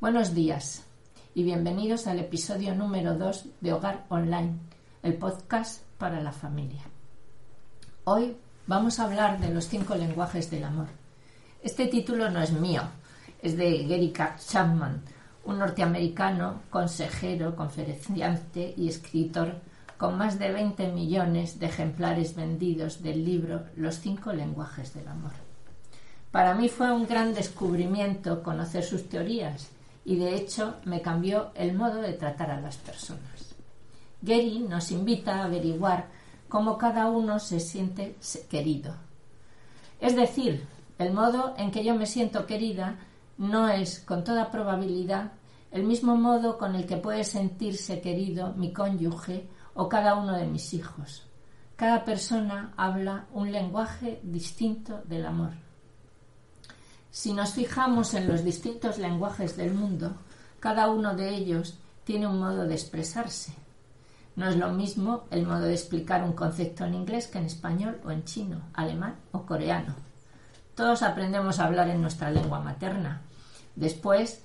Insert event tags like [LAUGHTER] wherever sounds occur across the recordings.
Buenos días y bienvenidos al episodio número 2 de Hogar Online, el podcast para la familia. Hoy vamos a hablar de los cinco lenguajes del amor. Este título no es mío, es de Gary Chapman, un norteamericano, consejero, conferenciante y escritor con más de 20 millones de ejemplares vendidos del libro Los cinco lenguajes del amor. Para mí fue un gran descubrimiento conocer sus teorías y de hecho me cambió el modo de tratar a las personas. Gary nos invita a averiguar cómo cada uno se siente querido. Es decir, el modo en que yo me siento querida no es, con toda probabilidad, el mismo modo con el que puede sentirse querido mi cónyuge o cada uno de mis hijos. Cada persona habla un lenguaje distinto del amor. Si nos fijamos en los distintos lenguajes del mundo, cada uno de ellos tiene un modo de expresarse. No es lo mismo el modo de explicar un concepto en inglés que en español o en chino, alemán o coreano. Todos aprendemos a hablar en nuestra lengua materna. Después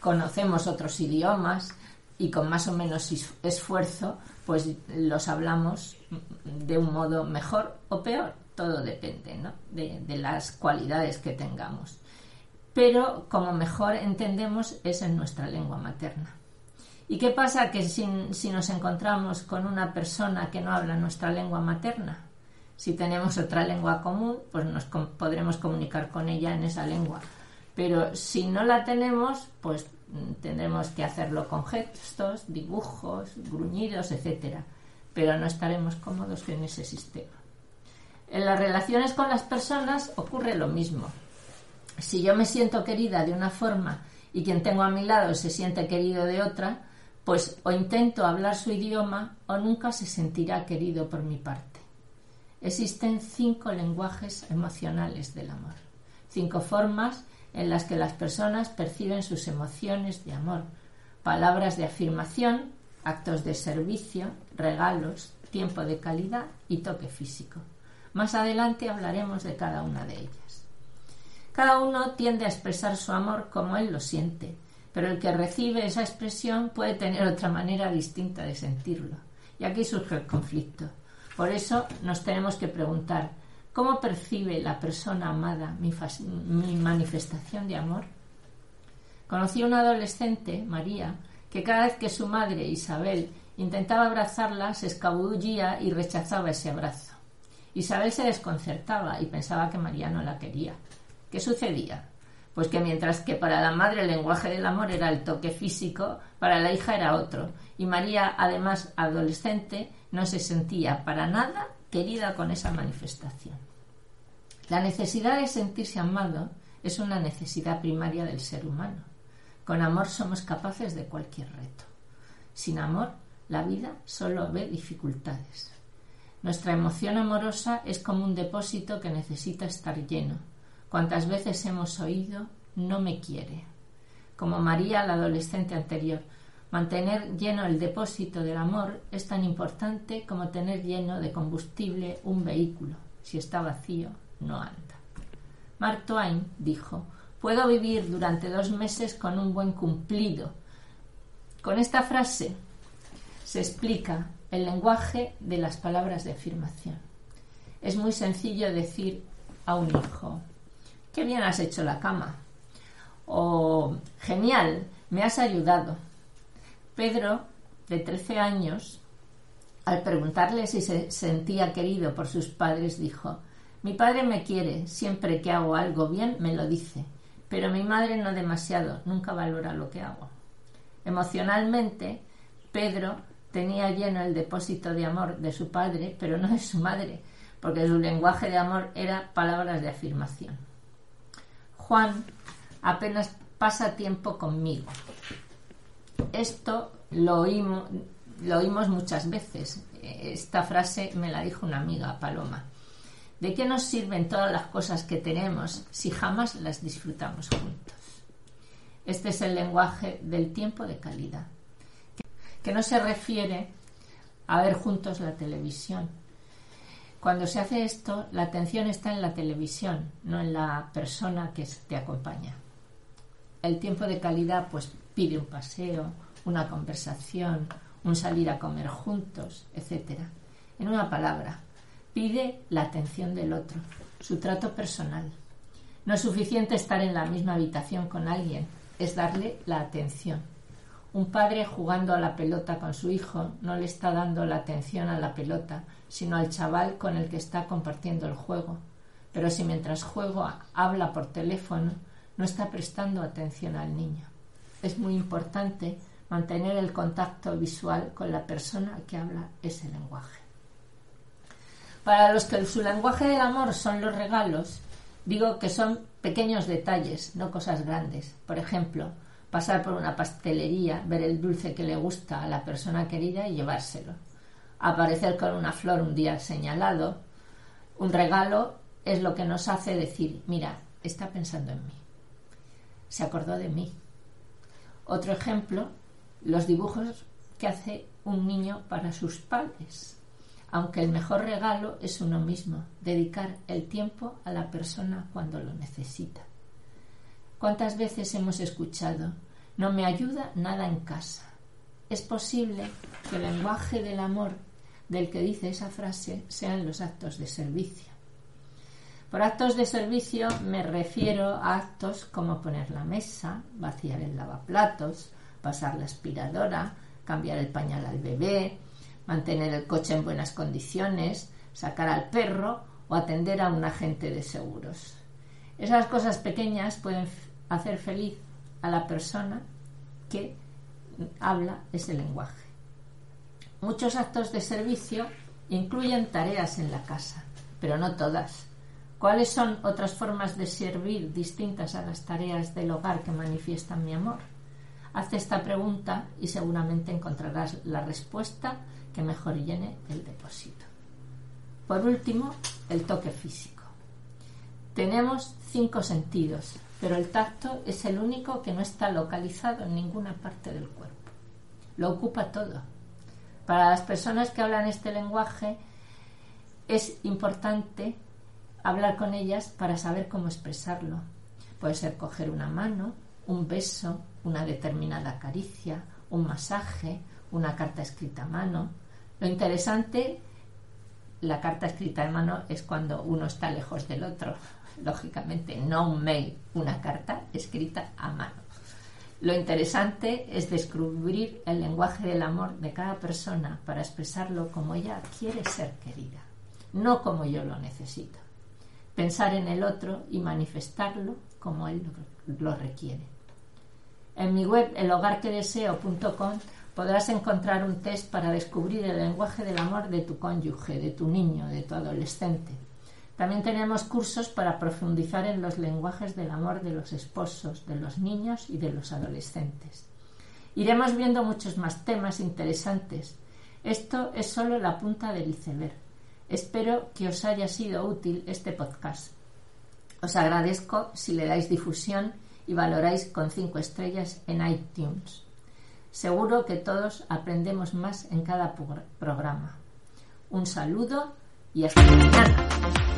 conocemos otros idiomas y con más o menos esfuerzo pues los hablamos de un modo mejor o peor, todo depende de, las cualidades que tengamos. Pero como mejor entendemos es en nuestra lengua materna. ¿Y qué pasa que si, si, nos encontramos con una persona que no habla nuestra lengua materna? Si tenemos otra lengua común, pues nos podremos comunicar con ella en esa lengua. Pero si no la tenemos, pues tendremos que hacerlo con gestos, dibujos, gruñidos, etc. Pero no estaremos cómodos en ese sistema. En las relaciones con las personas ocurre lo mismo. Si yo me siento querida de una forma y quien tengo a mi lado se siente querido de otra, pues o intento hablar su idioma o nunca se sentirá querido por mi parte. Existen cinco lenguajes emocionales del amor, cinco formas en las que las personas perciben sus emociones de amor, palabras de afirmación, actos de servicio, regalos, tiempo de calidad y toque físico. Más adelante hablaremos de cada una de ellas. Cada uno tiende a expresar su amor como él lo siente, pero el que recibe esa expresión puede tener otra manera distinta de sentirlo. Y aquí surge el conflicto. Por eso nos tenemos que preguntar, ¿Cómo percibe la persona amada mi, manifestación de amor? Conocí a una adolescente, María, que cada vez que su madre, Isabel, intentaba abrazarla, se escabullía y rechazaba ese abrazo. Isabel se desconcertaba y pensaba que María no la quería. ¿Qué sucedía? Pues que mientras que para la madre el lenguaje del amor era el toque físico, para la hija era otro. Y María, además adolescente, no se sentía para nada querida con esa manifestación. La necesidad de sentirse amado es una necesidad primaria del ser humano. Con amor somos capaces de cualquier reto. Sin amor, la vida solo ve dificultades. Nuestra emoción amorosa es como un depósito que necesita estar lleno. Cuantas veces hemos oído, no me quiere. Como María, la adolescente anterior, Mantener lleno el depósito del amor es tan importante como tener lleno de combustible un vehículo. Si está vacío, no anda. Mark Twain dijo, puedo vivir durante dos meses con un buen cumplido. Con esta frase se explica el lenguaje de las palabras de afirmación. Es muy sencillo decir a un hijo, qué bien has hecho la cama. O genial, me has ayudado. Pedro, de 13 años, al preguntarle si se sentía querido por sus padres, dijo, mi padre me quiere, siempre que hago algo bien me lo dice, pero mi madre no demasiado, nunca valora lo que hago. Emocionalmente, Pedro tenía lleno el depósito de amor de su padre, pero no de su madre, porque su lenguaje de amor era palabras de afirmación. Juan apenas pasa tiempo conmigo, esto lo oímos, muchas veces. Esta frase me la dijo una amiga, Paloma. ¿De qué nos sirven todas las cosas que tenemos si jamás las disfrutamos juntos? Este es el lenguaje del tiempo de calidad, que no se refiere a ver juntos la televisión, Cuando se hace esto, la atención está en la televisión, no en la persona que te acompaña. El tiempo de calidad pues pide un paseo, una conversación, un salir a comer juntos, etc. En una palabra, pide la atención del otro, su trato personal. No es suficiente estar en la misma habitación con alguien, es darle la atención. Un padre jugando a la pelota con su hijo no le está dando la atención a la pelota, sino al chaval con el que está compartiendo el juego. Pero si mientras juego habla por teléfono, no está prestando atención al niño. Es muy importante mantener el contacto visual con la persona que habla ese lenguaje. Para los que su lenguaje del amor son los regalos, digo que son pequeños detalles, no cosas grandes. Por ejemplo, pasar por una pastelería, ver el dulce que le gusta a la persona querida y llevárselo. Aparecer con una flor un día señalado. Un regalo es lo que nos hace decir, mira, está pensando en mí. Se acordó de mí. Otro ejemplo, los dibujos que hace un niño para sus padres. Aunque el mejor regalo es uno mismo, dedicar el tiempo a la persona cuando lo necesita. ¿Cuántas veces hemos escuchado, no me ayuda nada en casa? Es posible que el lenguaje del amor del que dice esa frase sean los actos de servicio. Por actos de servicio me refiero a actos como poner la mesa, vaciar el lavaplatos, pasar la aspiradora, cambiar el pañal al bebé, mantener el coche en buenas condiciones, sacar al perro o atender a un agente de seguros. Esas cosas pequeñas pueden hacer feliz a la persona que habla ese lenguaje. Muchos actos de servicio incluyen tareas en la casa, pero no todas. ¿Cuáles son otras formas de servir distintas a las tareas del hogar que manifiestan mi amor? Haz esta pregunta y seguramente encontrarás la respuesta que mejor llene el depósito. Por último, el toque físico. Tenemos cinco sentidos, pero el tacto es el único que no está localizado en ninguna parte del cuerpo. Lo ocupa todo. Para las personas que hablan este lenguaje es importante hablar con ellas para saber cómo expresarlo. Puede ser coger una mano, un beso, una determinada caricia, un masaje, una carta escrita a mano. Lo interesante, la carta escrita a mano es cuando uno está lejos del otro, [LAUGHS] lógicamente, no un mail, una carta escrita a mano. Lo interesante es descubrir el lenguaje del amor de cada persona para expresarlo como ella quiere ser querida, no como yo lo necesito. Pensar en el otro y manifestarlo como él lo requiere. En mi web elhogarquedeseo.com podrás encontrar un test para descubrir el lenguaje del amor de tu cónyuge, de tu niño, de tu adolescente. También tenemos cursos para profundizar en los lenguajes del amor de los esposos, de los niños y de los adolescentes. Iremos viendo muchos más temas interesantes. Esto es solo la punta del iceberg. Espero que os haya sido útil este podcast. Os agradezco si le dais difusión y valoráis con cinco estrellas en iTunes. Seguro que todos aprendemos más en cada programa. Un saludo y hasta mañana.